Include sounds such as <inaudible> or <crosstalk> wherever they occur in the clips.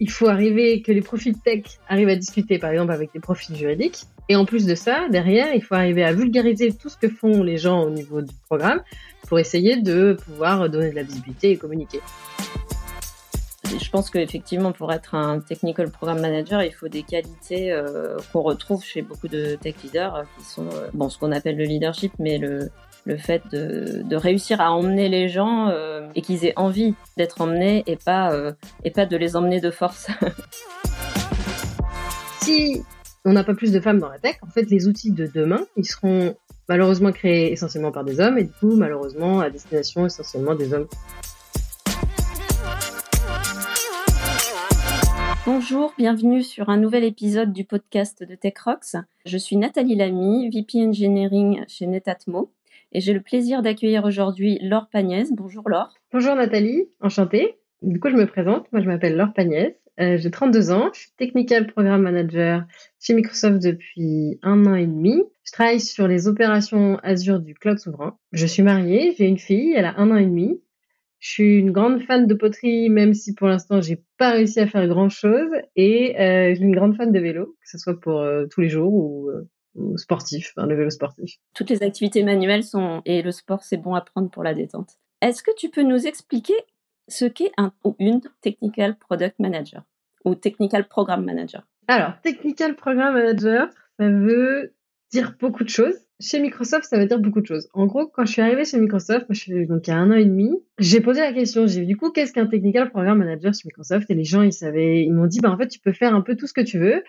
il faut arriver que les profils tech arrivent à discuter, par exemple, avec des profils juridiques. Et en plus de ça, derrière, il faut arriver à vulgariser tout ce que font les gens au niveau du programme pour essayer de pouvoir donner de la visibilité et communiquer. Je pense qu'effectivement, pour être un technical program manager, il faut des qualités euh, qu'on retrouve chez beaucoup de tech leaders, euh, qui sont euh, bon, ce qu'on appelle le leadership, mais le, le fait de, de, réussir à emmener les gens et qu'ils aient envie d'être emmenés et pas, et pas de les emmener de force. <laughs> si on n'a pas plus de femmes dans la tech, en fait, les outils de demain, ils seront malheureusement créés essentiellement par des hommes et du coup, malheureusement, à destination essentiellement des hommes. Bonjour, bienvenue sur un nouvel épisode du podcast de TechRox. Je suis Nathalie Lamy, VP Engineering chez Netatmo, et j'ai le plaisir d'accueillir aujourd'hui Laure Pagnès. Bonjour Laure. Bonjour Nathalie, enchantée. Du coup, je me présente, moi je m'appelle Laure Pagnès, euh, j'ai 32 ans, je suis Technical Program Manager chez Microsoft depuis un an et demi. Je travaille sur les opérations Azure du cloud souverain. Je suis mariée, j'ai une fille, elle a un an et demi. Je suis une grande fan de poterie, même si pour l'instant j'ai pas réussi à faire grand chose. Et euh, je suis une grande fan de vélo, que ce soit pour euh, tous les jours ou, sportif, le vélo sportif. Toutes les activités manuelles sont et le sport c'est bon à prendre pour la détente. Est-ce que tu peux nous expliquer ce qu'est un ou une technical product manager ou technical program manager? Alors technical program manager, ça veut dire beaucoup de choses. Chez Microsoft, ça veut dire beaucoup de choses. En gros, quand je suis arrivée chez Microsoft, moi, je suis donc il y a un an et demi, j'ai posé la question. J'ai du coup, qu'est-ce qu'un technical program manager chez Microsoft? Et les gens, ils savaient, ils m'ont dit, bah en fait, tu peux faire un peu tout ce que tu veux.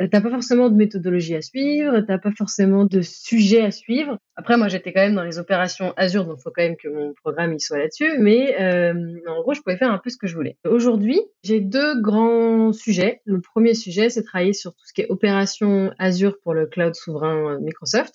Euh, t'as pas forcément de méthodologie à suivre, t'as pas forcément de sujet à suivre. Après, moi, j'étais quand même dans les opérations Azure, donc faut quand même que mon programme il soit là-dessus. Mais euh, en gros, je pouvais faire un peu ce que je voulais. Aujourd'hui, j'ai deux grands sujets. Le premier sujet, c'est travailler sur tout ce qui est opération Azure pour le cloud souverain euh, Microsoft.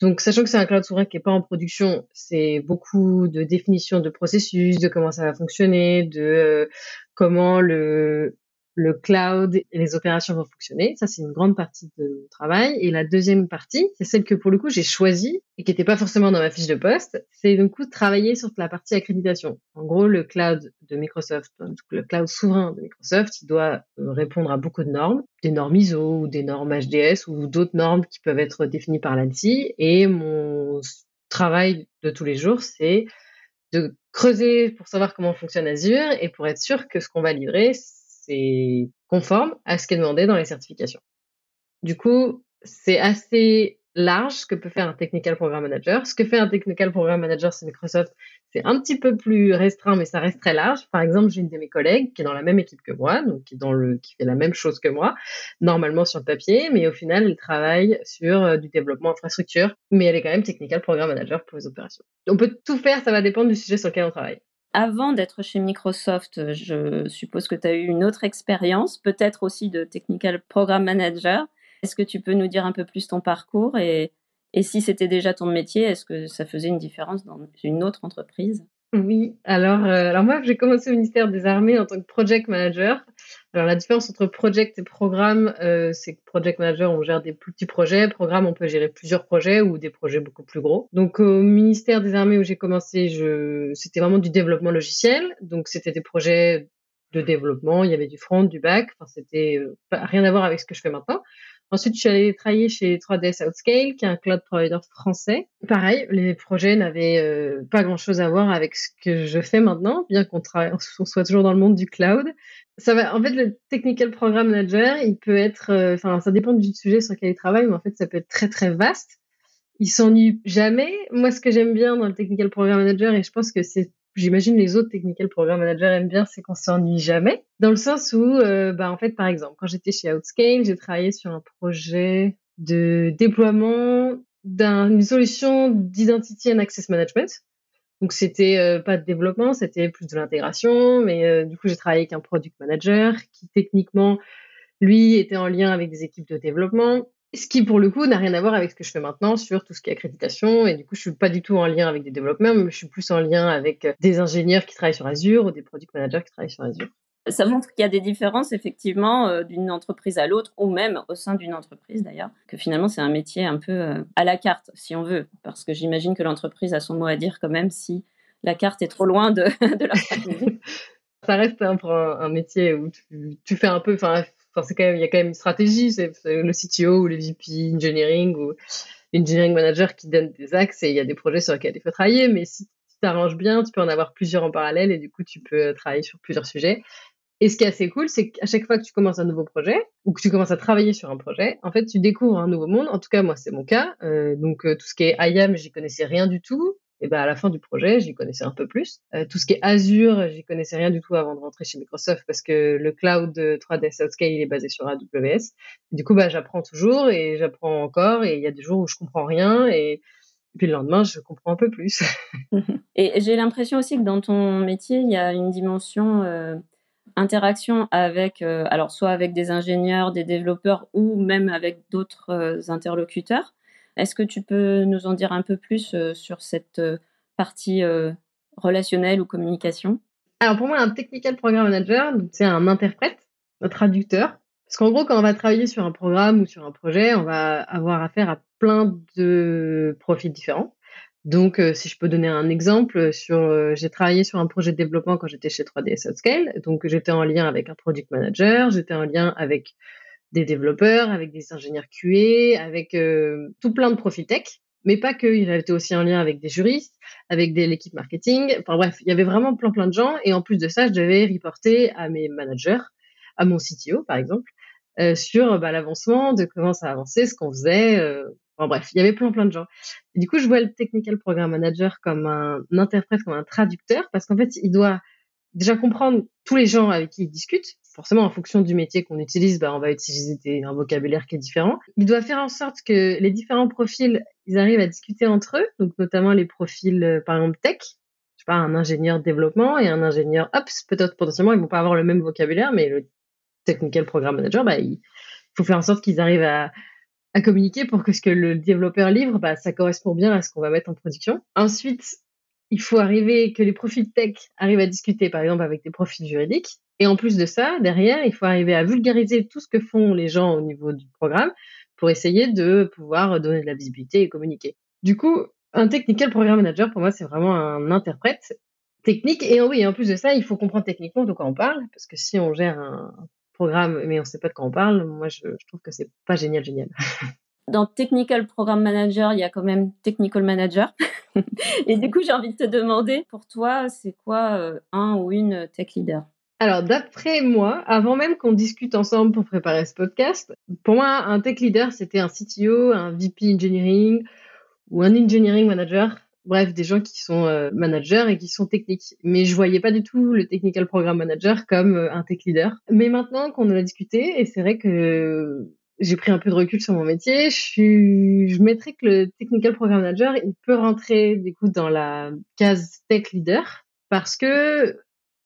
Donc, sachant que c'est un cloud souverain qui n'est pas en production, c'est beaucoup de définition de processus, de comment ça va fonctionner, de comment le le cloud et les opérations vont fonctionner. Ça, c'est une grande partie de travail. Et la deuxième partie, c'est celle que pour le coup j'ai choisie et qui n'était pas forcément dans ma fiche de poste, c'est du coup travailler sur la partie accréditation. En gros, le cloud de Microsoft, le cloud souverain de Microsoft, il doit euh, répondre à beaucoup de normes, des normes ISO ou des normes HDS ou d'autres normes qui peuvent être définies par l'ANSI. Et mon travail de tous les jours, c'est de creuser pour savoir comment fonctionne Azure et pour être sûr que ce qu'on va livrer, c'est conforme à ce qui est demandé dans les certifications. Du coup, c'est assez large ce que peut faire un technical program manager. Ce que fait un technical program manager chez Microsoft, c'est un petit peu plus restreint, mais ça reste très large. Par exemple, j'ai une de mes collègues qui est dans la même équipe que moi, donc qui qui fait la même chose que moi, normalement sur le papier, mais au final, elle travaille sur euh, du développement infrastructure, mais elle est quand même technical program manager pour les opérations. On peut tout faire, ça va dépendre du sujet sur lequel on travaille avant d'être chez Microsoft, je suppose que tu as eu une autre expérience, peut-être aussi de Technical Program Manager. Est-ce que tu peux nous dire un peu plus ton parcours et, et si c'était déjà ton métier, est-ce que ça faisait une différence dans une autre entreprise? Oui, alors, euh, alors moi, j'ai commencé au ministère des Armées en tant que project manager. Alors, la différence entre project et programme, euh, c'est que project manager, on gère des plus petits projets. Programme, on peut gérer plusieurs projets ou des projets beaucoup plus gros. Donc, au ministère des Armées où j'ai commencé, c'était vraiment du développement logiciel. Donc, c'était des projets de développement. Il y avait du front, du back. Enfin, c'était euh, rien à voir avec ce que je fais maintenant. Ensuite, je suis allée travailler chez 3ds Outscale, qui est un cloud provider français. Pareil, les projets n'avaient euh, pas grand-chose à voir avec ce que je fais maintenant, bien qu'on on soit toujours dans le monde du cloud. Ça va, en fait, le technical program manager, il peut être, euh, enfin, ça dépend du sujet sur lequel il travaille, mais en fait, ça peut être très très vaste. Il s'ennuie jamais. Moi, ce que j'aime bien dans le technical program manager, et je pense que c'est j'imagine les autres technical program managers aiment bien, c'est qu'on s'ennuie jamais. Dans le sens où, euh, bah, en fait, par exemple, quand j'étais chez Outscale, j'ai travaillé sur un projet de déploiement d'une solution d'identity and access management. Donc c'était euh, pas de développement, c'était plus de l'intégration, mais euh, du coup j'ai travaillé avec un product manager qui techniquement lui était en lien avec des équipes de développement ce qui, pour le coup, n'a rien à voir avec ce que je fais maintenant sur tout ce qui est accréditation. Et du coup, je suis pas du tout en lien avec des développeurs, mais je suis plus en lien avec euh, des ingénieurs qui travaillent sur Azure ou des product managers qui travaillent sur Azure. Ça montre qu'il y a des différences, effectivement, euh, d'une entreprise à l'autre, ou même au sein d'une entreprise, d'ailleurs, que finalement, c'est un métier un peu euh, à la carte, si on veut. Parce que j'imagine que l'entreprise a son mot à dire quand même si la carte est trop loin de, <laughs> de la. <laughs> Ça reste un, un métier où tu, tu fais un peu, enfin, c'est quand même, il y a quand même une stratégie, c'est le CTO ou le VP engineering ou engineering manager qui donne des axes et il y a des projets sur lesquels il faut travailler, mais si tu t'arranges bien, tu peux en avoir plusieurs en parallèle et du coup, tu peux travailler sur plusieurs sujets. Et ce qui est assez cool, c'est qu'à chaque fois que tu commences un nouveau projet ou que tu commences à travailler sur un projet, en fait, tu découvres un nouveau monde. En tout cas, moi, c'est mon cas. Euh, donc, euh, tout ce qui est IAM, j'y connaissais rien du tout. Et ben à la fin du projet, j'y connaissais un peu plus. Euh, tout ce qui est Azure, j'y connaissais rien du tout avant de rentrer chez Microsoft parce que le cloud 3D Southscale il est basé sur AWS. Du coup, bah j'apprends toujours et j'apprends encore et il y a des jours où je comprends rien et puis le lendemain, je comprends un peu plus. <laughs> <laughs> et j'ai l'impression aussi que dans ton métier, il y a une dimension euh, interaction avec, euh, alors soit avec des ingénieurs, des développeurs ou même avec d'autres interlocuteurs. Est-ce que tu peux nous en dire un peu plus euh, sur cette partie relationnelle ou communication? Alors pour moi, un technical program manager, c'est un interprète, un traducteur. Parce qu'en gros, quand on va travailler sur un programme ou sur un projet, on va avoir affaire à plein de profils différents. Donc, euh, si je peux donner un exemple, sur, euh, j'ai travaillé sur un projet de développement quand j'étais chez 3ds Outscale. Donc, j'étais en lien avec un product manager, j'étais en lien avec des développeurs, avec des ingénieurs QA, avec euh, tout plein de profils tech, mais pas que. J'étais aussi en lien avec des juristes, avec des, l'équipe marketing. Enfin bref, il y avait vraiment plein plein de gens. Et en plus de ça, je devais reporter à mes managers, à mon CTO par exemple, sur bah, l'avancement, de comment ça avançait, ce qu'on faisait, Bon, bref, il y avait plein plein de gens. Du coup, je vois le technical program manager comme un interprète, comme un traducteur, parce qu'en fait, il doit déjà comprendre tous les gens avec qui il discute. Forcément, en fonction du métier qu'on utilise, bah, on va utiliser un vocabulaire qui est différent. Il doit faire en sorte que les différents profils, ils arrivent à discuter entre eux, donc notamment les profils, euh, par exemple, tech. Je sais pas, un ingénieur développement et un ingénieur ops. Peut-être potentiellement, ils vont pas avoir le même vocabulaire, mais le technical program manager, bah, il faut faire en sorte qu'ils arrivent à, communiquer pour que ce que le développeur livre, bah, ça correspond bien à ce qu'on va mettre en production. Ensuite, il faut arriver que les profils tech arrivent à discuter, par exemple, avec des profils juridiques. Et en plus de ça, derrière, il faut arriver à vulgariser tout ce que font les gens au niveau du programme pour essayer de pouvoir donner de la visibilité et communiquer. Du coup, un technical program manager, pour moi, c'est vraiment un interprète technique. Et oui, en plus de ça, il faut comprendre techniquement de quoi on parle, parce que si on gère un programme, mais on ne sait pas de quoi on parle, moi, je, trouve que c'est pas génial, génial. <laughs> Dans Technical Program Manager, il y a quand même Technical Manager. <laughs> Et du coup, j'ai envie de te demander, pour toi, c'est quoi euh, un ou une tech leader? Alors, d'après moi, avant même qu'on discute ensemble pour préparer ce podcast, pour moi, un tech leader, c'était un CTO, un VP engineering ou un engineering manager bref, des gens qui sont euh, managers et qui sont techniques. Mais je voyais pas du tout le technical program manager comme euh, un tech leader. Mais maintenant qu'on en a discuté, et c'est vrai que j'ai pris un peu de recul sur mon métier, je, suis, je mettrais que le technical program manager, il peut rentrer du coup dans la case tech leader parce que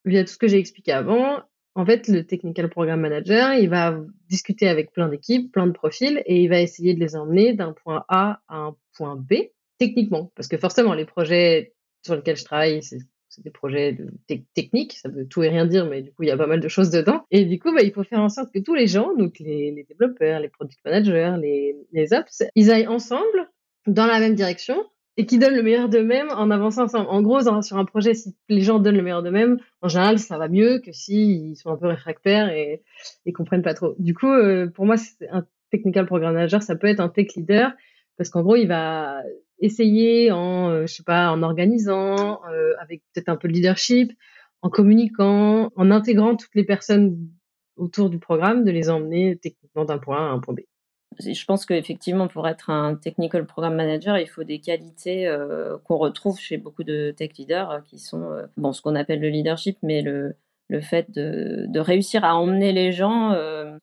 via tout ce que j'ai expliqué avant, en fait, le technical program manager, il va discuter avec plein d'équipes, plein de profils, et il va essayer de les emmener d'un point A à un point B techniquement, parce que forcément, les projets sur lesquels je travaille, c'est des projets techniques, ça veut tout et rien dire, mais du coup, il y a pas mal de choses dedans. Et du coup, bah, il faut faire en sorte que tous les gens, donc les, développeurs, les product managers, les, les ops, ils aillent ensemble dans la même direction et qui donnent le meilleur d'eux-mêmes en avançant ensemble. En gros, sur un projet, si les gens donnent le meilleur d'eux-mêmes, en général, ça va mieux que s'ils sont un peu réfractaires et, et comprennent pas trop. Du coup, euh, pour moi, un technical program manager, ça peut être un tech leader parce qu'en gros, il va essayer en, euh, je sais pas, en organisant, euh, avec peut-être un peu de leadership, en communiquant, en intégrant toutes les personnes autour du programme, de les emmener techniquement d'un point A à un point B. Je pense qu'effectivement, pour être un technical program manager, il faut des qualités euh, qu'on retrouve chez beaucoup de tech leaders qui sont, bon, ce qu'on appelle le leadership, mais le, le fait de, de réussir à emmener les gens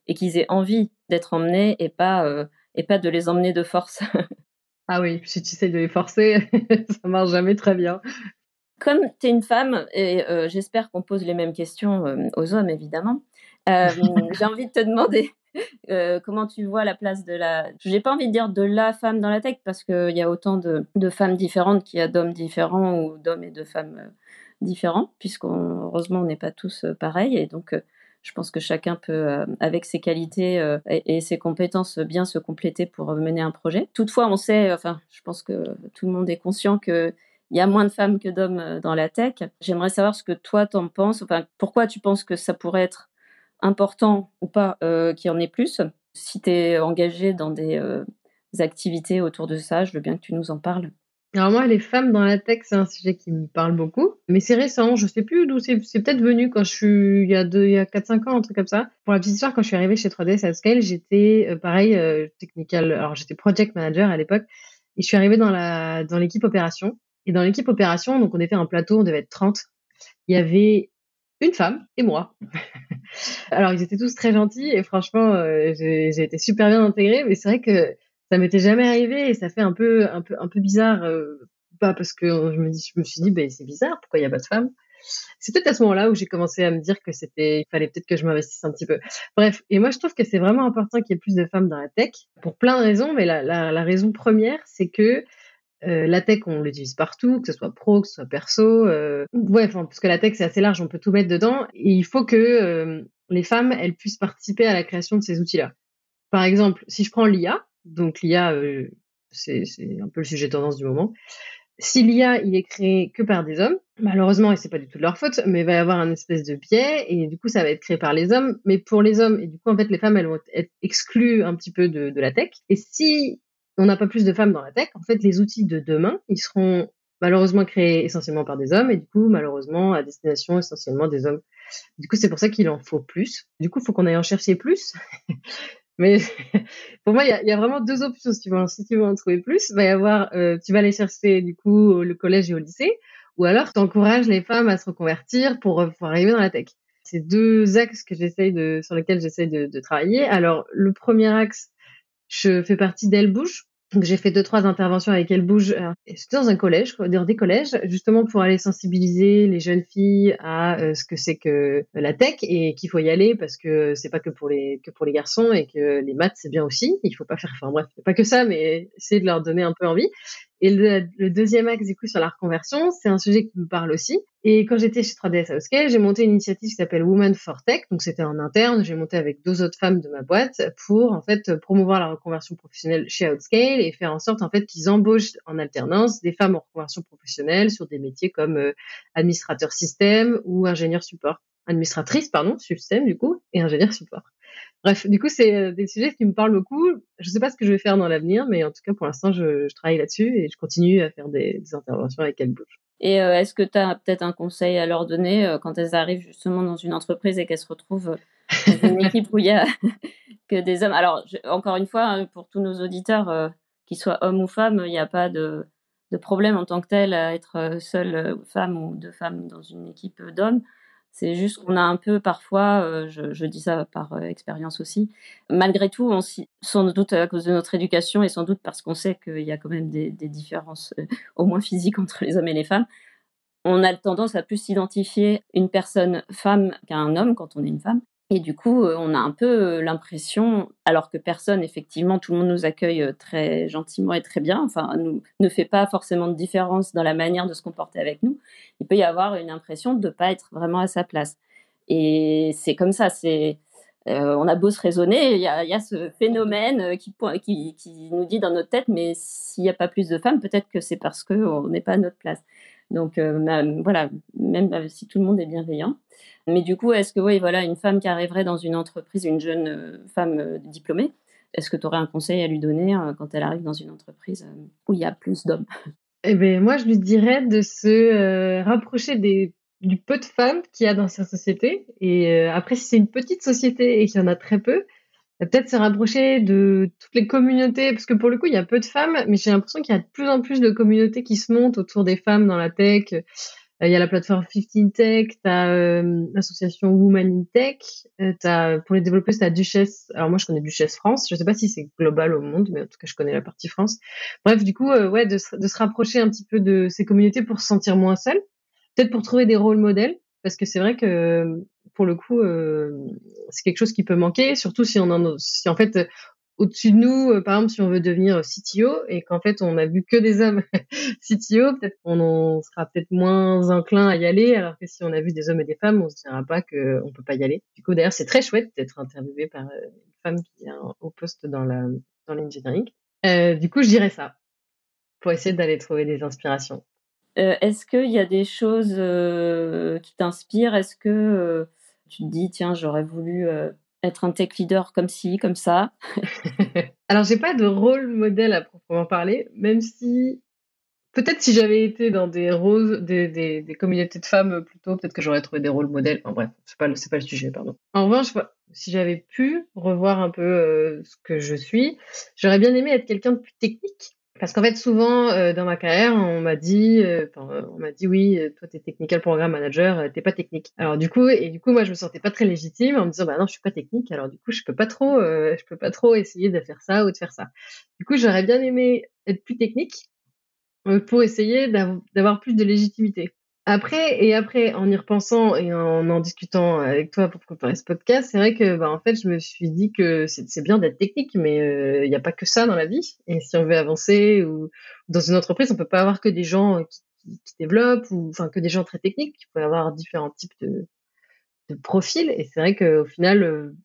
et qu'ils aient envie d'être emmenés et pas, et pas de les emmener de force. <laughs> Ah oui, si tu essaies de les forcer, <laughs> ça marche jamais très bien. Comme tu es une femme, et euh, j'espère qu'on pose les mêmes questions euh, aux hommes, évidemment, euh, <laughs> j'ai envie de te demander <laughs> comment tu vois la place de la... J'ai pas envie de dire de la femme dans la tech, parce qu'il y a autant de, femmes différentes qu'il y a d'hommes différents ou d'hommes et de femmes différents, puisqu'heureusement, on n'est pas tous pareils. Et donc, je pense que chacun peut, euh, avec ses qualités euh, et, ses compétences, bien se compléter pour mener un projet. Toutefois, on sait, enfin, je pense que tout le monde est conscient qu'il il y a moins de femmes que d'hommes dans la tech. J'aimerais savoir ce que toi t'en penses. Enfin, pourquoi tu penses que ça pourrait être important ou pas qu'il y en ait plus Si tu es engagé dans des activités autour de ça, je veux bien que tu nous en parles. Alors moi, les femmes dans la tech, c'est un sujet qui me parle beaucoup, mais c'est récent. Je sais plus d'où c'est. C'est peut-être venu quand je suis il y a deux, il y a quatre cinq ans, un truc comme ça. Pour la petite histoire, quand je suis arrivée chez 3ds Scale, j'étais euh, pareil euh, technical. Alors j'étais project manager à l'époque, et je suis arrivée dans la dans l'équipe opération. Et dans l'équipe opération, donc on était un plateau, on devait être 30. Il y avait une femme et moi. <laughs> Alors ils étaient tous très gentils et franchement, euh, j'ai été super bien intégrée, mais c'est vrai que ça m'était jamais arrivé et ça fait un peu un peu un peu bizarre euh, pas parce que je me dis je me suis dit ben c'est bizarre pourquoi il y a pas de femmes c'est peut-être à ce moment-là où j'ai commencé à me dire que c'était il fallait peut-être que je m'investisse un petit peu bref et moi je trouve que c'est vraiment important qu'il y ait plus de femmes dans la tech pour plein de raisons mais la, la, la raison première c'est que euh, la tech, on l'utilise partout, que ce soit pro, que ce soit perso. Euh... Ouais, parce que la tech, c'est assez large, on peut tout mettre dedans. Et il faut que euh, les femmes, elles puissent participer à la création de ces outils-là. Par exemple, si je prends l'IA, donc l'IA, euh, c'est un peu le sujet tendance du moment. Si l'IA, il est créé que par des hommes, malheureusement, et c'est pas du tout de leur faute, mais il va y avoir un espèce de biais, et du coup, ça va être créé par les hommes, mais pour les hommes, et du coup, en fait, les femmes, elles vont être exclues un petit peu de, de la tech. Et si on n'a pas plus de femmes dans la tech, en fait, les outils de demain, ils seront malheureusement créés essentiellement par des hommes, et du coup, malheureusement, à destination essentiellement des hommes. Du coup, c'est pour ça qu'il en faut plus. Du coup, il faut qu'on aille en chercher plus. <laughs> Mais <laughs> pour moi, il y a, vraiment deux options. Si tu veux, en trouver plus, va y avoir, euh, tu vas aller chercher du coup le collège et au lycée, ou alors tu encourages les femmes à se reconvertir pour, pour arriver dans la tech. C'est deux axes que de, sur lesquels j'essaye de, de, travailler. Alors, le premier axe, je fais partie d'Elle Bouge, donc j'ai fait deux trois interventions avec Elle Bouge. Euh, c'était dans un collège, dans des collèges, justement pour aller sensibiliser les jeunes filles à euh, ce que c'est que la tech et qu'il faut y aller parce que c'est pas que pour les que pour les garçons et que les maths c'est bien aussi. Il faut pas faire, enfin bref, pas que ça, mais essayer de leur donner un peu envie. Et le, deuxième axe, du coup, sur la reconversion, c'est un sujet qui me parle aussi. Et quand j'étais chez 3DS Housecale, j'ai monté une initiative qui s'appelle Women for Tech. Donc, c'était en interne. J'ai monté avec deux autres femmes de ma boîte pour, en fait, promouvoir la reconversion professionnelle chez Outscale et faire en sorte, en fait, qu'ils embauchent en alternance des femmes en reconversion professionnelle sur des métiers comme euh, administrateur système ou ingénieur support. Administratrice, pardon, système, du coup, et ingénieur support. Bref, du coup, c'est euh, des sujets qui me parlent beaucoup. Je ne sais pas ce que je vais faire dans l'avenir, mais en tout cas, pour l'instant, je, travaille là-dessus et je continue à faire des, interventions avec elles bouge. Et euh, est-ce que tu as peut-être un conseil à leur donner euh, quand elles arrivent justement dans une entreprise et qu'elles se retrouvent dans une équipe où il y a <laughs> que des hommes? Alors, encore une fois, hein, pour tous nos auditeurs, qu'ils soient hommes ou femmes, il n'y a pas de, problème en tant que tel à être seule femme ou deux femmes dans une équipe d'hommes. C'est juste qu'on a un peu parfois, euh, je, dis ça par euh, expérience aussi, malgré tout, sans doute à cause de notre éducation et sans doute parce qu'on sait qu'il y a quand même des, des différences, euh, au moins physiques, entre les hommes et les femmes, on a tendance à plus s'identifier une personne femme qu'à un homme quand on est une femme. Et du coup, euh, on a un peu euh, l'impression, alors que personne, effectivement, tout le monde nous accueille euh, très gentiment et très bien, enfin, ne fait pas forcément de différence dans la manière de se comporter avec nous, il peut y avoir une impression de ne pas être vraiment à sa place. Et c'est comme ça, on a beau se raisonner, il y a, ce phénomène qui, nous dit dans notre tête, mais s'il n'y a pas plus de femmes, peut-être que c'est parce qu'on n'est pas à notre place. Donc euh, voilà, même si tout le monde est bienveillant. Mais du coup, est-ce que voilà, une femme qui arriverait dans une entreprise, une jeune euh, femme euh, diplômée, est-ce que tu aurais un conseil à lui donner quand elle arrive dans une entreprise où il y a plus d'hommes? Eh bien, moi, je lui dirais de se rapprocher des, du peu de femmes qu'il y a dans sa société. Et après, si c'est une petite société et qu'il y en a très peu, peut-être se rapprocher de toutes les communautés, parce que pour le coup, il y a peu de femmes, mais j'ai l'impression qu'il y a de plus en plus de communautés qui se montent autour des femmes dans la tech. Euh, il y a la plateforme 15 Tech, tu as euh, l'association Women in Tech, euh, as, pour les développeurs, tu as Duchesse, alors moi je connais Duchesse France, je sais pas si c'est global au monde, mais en tout cas je connais la partie France. Bref, du coup, ouais, de, de, se rapprocher un petit peu de ces communautés pour se sentir moins seul, peut-être pour trouver des rôles modèles, parce que c'est vrai que pour le coup, euh, c'est quelque chose qui peut manquer, surtout si on en, si en fait au-dessus de nous, euh, par exemple, si on veut devenir CTO et qu'en fait on a vu que des hommes <laughs> CTO, peut-être qu'on sera peut-être moins enclin à y aller, alors que si on a vu des hommes et des femmes, on se dira pas qu'on peut pas y aller. Du coup, d'ailleurs, c'est très chouette d'être interviewé par euh, une femme qui est au poste dans la dans. Euh, du coup, je dirais ça pour essayer d'aller trouver des inspirations. Est-ce qu'il y a des choses qui t'inspirent? Est-ce que tu te dis, tiens, j'aurais voulu être un tech leader comme ci, comme ça <laughs> Alors, j'ai pas de rôle modèle à proprement parler, même si peut-être si j'avais été dans des rôles, des, des, communautés de femmes plutôt, peut-être que j'aurais trouvé des rôles modèles. Enfin bref, c'est pas, pas le sujet, pardon. En revanche, si j'avais pu revoir un peu euh, ce que je suis, j'aurais bien aimé être quelqu'un de plus technique. Parce qu'en fait, souvent euh, dans ma carrière, on m'a dit, euh, on m'a dit oui, toi t'es technical program manager, t'es pas technique. Alors du coup, et du coup, moi je me sentais pas très légitime en me disant bah non, je suis pas technique, alors du coup, je peux pas trop, je peux pas trop essayer de faire ça ou de faire ça. Du coup, j'aurais bien aimé être plus technique pour essayer d'avoir plus de légitimité. Après, et après, en y repensant et en en discutant avec toi pour préparer ce podcast, c'est vrai que, bah, en fait, je me suis dit que c'est bien d'être technique, mais euh, il n'y a pas que ça dans la vie. Et si on veut avancer ou dans une entreprise, on peut pas avoir que des gens qui, développent ou enfin que des gens très techniques. Il peut y avoir différents types de, profils. Et c'est vrai qu'au final, euh,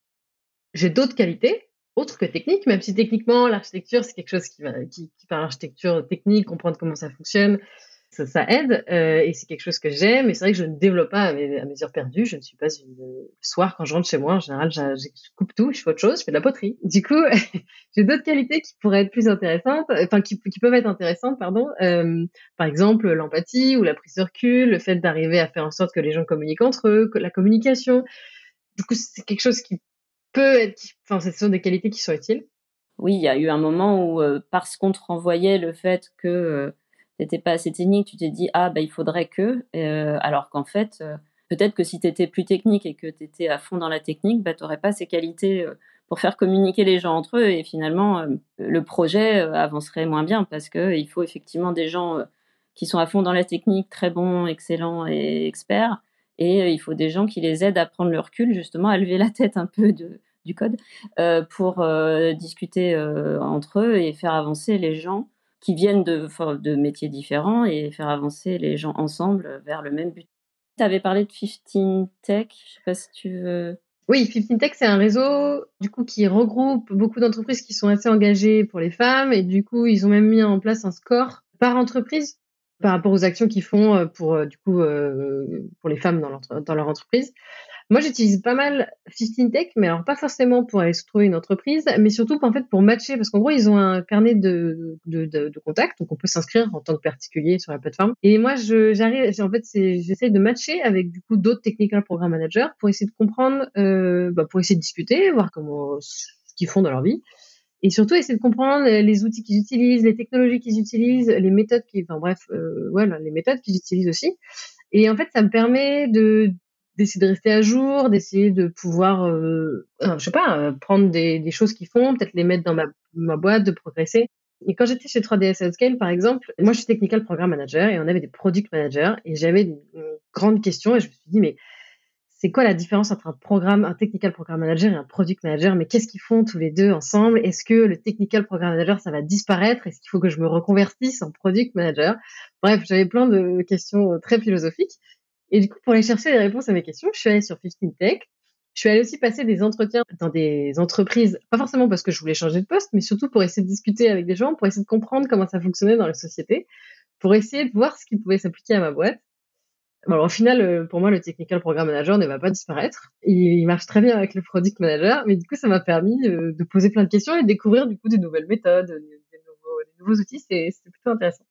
j'ai d'autres qualités autre que technique, même si techniquement l'architecture c'est quelque chose qui va, qui par architecture technique, comprendre comment ça fonctionne, ça, ça aide euh, et c'est quelque chose que j'aime. Et c'est vrai que je ne développe pas à, mes, à mesure perdue. Je ne suis pas une, le soir quand je rentre chez moi en général, je, coupe tout, je fais autre chose, je fais de la poterie. Du coup, <laughs> j'ai d'autres qualités qui pourraient être plus intéressantes, enfin qui, peuvent être intéressantes, pardon. Euh, par exemple, l'empathie ou la prise de recul, le fait d'arriver à faire en sorte que les gens communiquent entre eux, que la communication. Du coup, c'est quelque chose qui peut être, enfin, ce sont des qualités qui sont utiles. Oui, il y a eu un moment où, euh, parce qu'on te renvoyait le fait que euh, tu n'étais pas assez technique, tu t'es dit, ah, bah, il faudrait que, euh, alors qu'en fait, peut-être que si tu étais plus technique et que tu étais à fond dans la technique, bah, tu n'aurais pas ces qualités pour faire communiquer les gens entre eux et finalement, le projet avancerait moins bien parce qu'il faut effectivement des gens qui sont à fond dans la technique, très bons, excellents et experts, et euh, il faut des gens qui les aident à prendre le recul, justement, à lever la tête un peu du code euh, pour euh, discuter entre eux et faire avancer les gens qui viennent de, de métiers différents et faire avancer les gens ensemble vers le même but. Tu avais parlé de 15 Tech, je sais pas si tu veux. Oui, 15 Tech, c'est un réseau du coup qui regroupe beaucoup d'entreprises qui sont assez engagées pour les femmes et du coup, ils ont même mis en place un score par entreprise par rapport aux actions qu'ils font euh, pour euh, du coup euh, pour les femmes dans leur, dans leur entreprise. Moi, j'utilise pas mal 15 Tech, mais alors pas forcément pour aller se trouver une entreprise, mais surtout en fait pour matcher, parce qu'en gros ils ont un carnet de, de, de, de contacts, donc on peut s'inscrire en tant que particulier sur la plateforme. Et moi, j'arrive, en fait, j'essaie de matcher avec du coup d'autres technical program managers pour essayer de comprendre, euh, bah, pour essayer de discuter, voir comment ce qu'ils font dans leur vie et surtout essayer de comprendre les outils qu'ils utilisent, les technologies qu'ils utilisent, les méthodes qui, enfin bref, euh, voilà, les méthodes qu'ils utilisent aussi. Et en fait, ça me permet de d'essayer de rester à jour, d'essayer de pouvoir, euh, je sais pas, euh, prendre des, choses qu'ils font, peut-être les mettre dans ma, ma boîte, de progresser. Et quand j'étais chez 3ds Outscale, par exemple, moi je suis technical program manager et on avait des product managers et j'avais une grande question et je me suis dit mais c'est quoi la différence entre un programme, un technical program manager et un product manager? Mais qu'est-ce qu'ils font tous les deux ensemble? Est-ce que le technical program manager, ça va disparaître? Est-ce qu'il faut que je me reconvertisse en product manager? Bref, j'avais plein de questions euh, très philosophiques. Et du coup, pour aller chercher les réponses à mes questions, je suis allée sur 15 Tech. Je suis allée aussi passer des entretiens dans des entreprises, pas forcément parce que je voulais changer de poste, mais surtout pour essayer de discuter avec des gens, pour essayer de comprendre comment ça fonctionnait dans les sociétés, pour essayer de voir ce qui pouvait s'appliquer à ma boîte. Alors, au final, euh, pour moi, le technical program manager ne va pas disparaître. Il, marche très bien avec le product manager, mais du coup, ça m'a permis euh, de poser plein de questions et de découvrir du coup des nouvelles méthodes, des nouveaux, des nouveaux outils. C'est plutôt intéressant.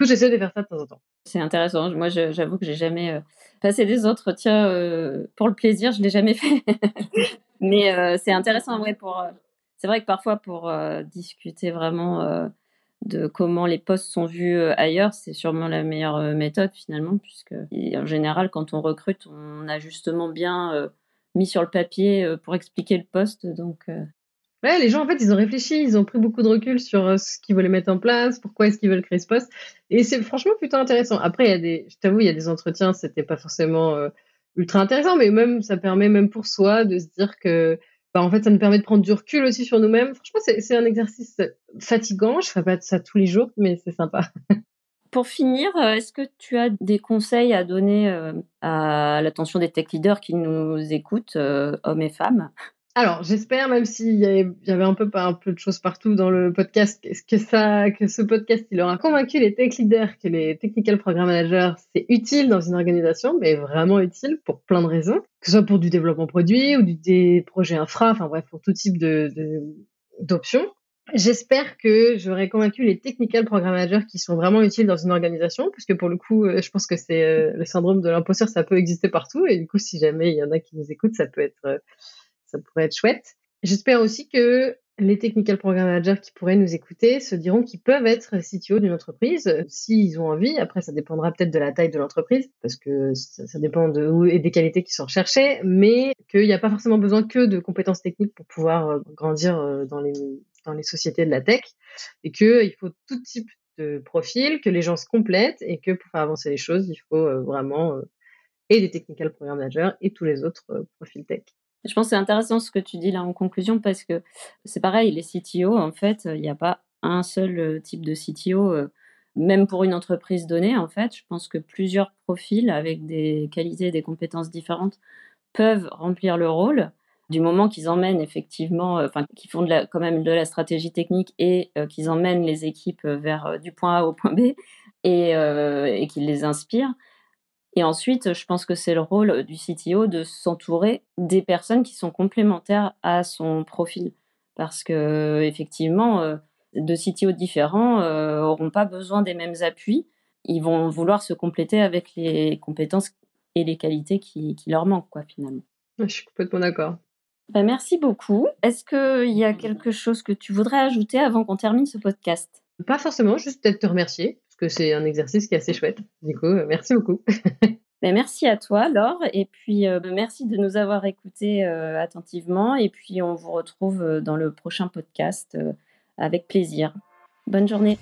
J'essaie de faire ça de temps en temps. C'est intéressant. Moi, j'avoue que j'ai jamais euh, passé des entretiens pour le plaisir. Je l'ai jamais fait, <laughs> mais c'est intéressant. Ouais, pour. c'est vrai que parfois, pour discuter vraiment de comment les postes sont vus euh, ailleurs, c'est sûrement la meilleure euh, méthode finalement, puisque en général, quand on recrute, on a justement bien euh, mis sur le papier pour expliquer le poste. Donc, ouais, les gens en fait, ils ont réfléchi, ils ont pris beaucoup de recul sur ce qu'ils voulaient mettre en place, pourquoi est-ce qu'ils veulent créer ce poste, et c'est franchement plutôt intéressant. Après, il y a des, je t'avoue, il y a des entretiens, c'était pas forcément ultra intéressant, mais même ça permet même pour soi de se dire que bah, en fait, ça nous permet de prendre du recul aussi sur nous-mêmes. Franchement, c'est un exercice fatigant. Je fais pas ça tous les jours, mais c'est sympa. <laughs> Pour finir, euh, est-ce que tu as des conseils à donner euh, à l'attention des tech leaders qui nous écoutent, euh, hommes et femmes? Alors, j'espère, même s'il y avait, un peu un peu de choses partout dans le podcast, que ça, que ce podcast, il aura convaincu les tech leaders que les technical program managers, c'est utile dans une organisation, mais vraiment utile pour plein de raisons, que ce soit pour du développement produit ou du, des projets infra, enfin bref, pour tout type de, d'options. J'espère que j'aurai convaincu les technical program managers qui sont vraiment utiles dans une organisation, puisque pour le coup, euh, je pense que c'est euh, le syndrome de l'imposteur, ça peut exister partout, et du coup, si jamais il y en a qui nous écoutent, ça peut être, euh, ça pourrait être chouette. J'espère aussi que les technical program managers qui pourraient nous écouter se diront qu'ils peuvent être CTO d'une entreprise s'ils ont envie. Après, ça dépendra peut-être de la taille de l'entreprise parce que ça, dépend de et des qualités qui sont recherchées, mais qu'il n'y a pas forcément besoin que de compétences techniques pour pouvoir grandir dans les dans les sociétés de la tech et qu'il faut tout type de profil, que les gens se complètent et que pour faire avancer les choses, il faut euh, vraiment euh, et des technical program managers et tous les autres euh, profils tech. Je pense que c'est intéressant ce que tu dis là en conclusion parce que c'est pareil, les CTO, en fait, il n'y a pas un seul type de CTO, même pour une entreprise donnée, en fait. Je pense que plusieurs profils avec des qualités et des compétences différentes peuvent remplir le rôle du moment qu'ils emmènent effectivement, euh, enfin, qu'ils font quand même de la stratégie technique et euh, qu'ils emmènent les équipes euh, vers du point A au point B et, et qu'ils les inspirent. Et ensuite, je pense que c'est le rôle du CTO de s'entourer des personnes qui sont complémentaires à son profil. Parce que, effectivement, de CTO différents n'auront pas besoin des mêmes appuis. Ils vont vouloir se compléter avec les compétences et les qualités qui, qui leur manquent, quoi, finalement. Je suis complètement d'accord. Bah, merci beaucoup. Est-ce qu'il y a quelque chose que tu voudrais ajouter avant qu'on termine ce podcast? Pas forcément, juste peut-être te remercier, que c'est un exercice qui est assez chouette. Du coup, euh, merci beaucoup. <laughs> Ben, merci à toi, Laure, et puis euh, ben, merci de nous avoir écoutés euh, attentivement, et puis on vous retrouve dans le prochain podcast avec plaisir. Bonne journée.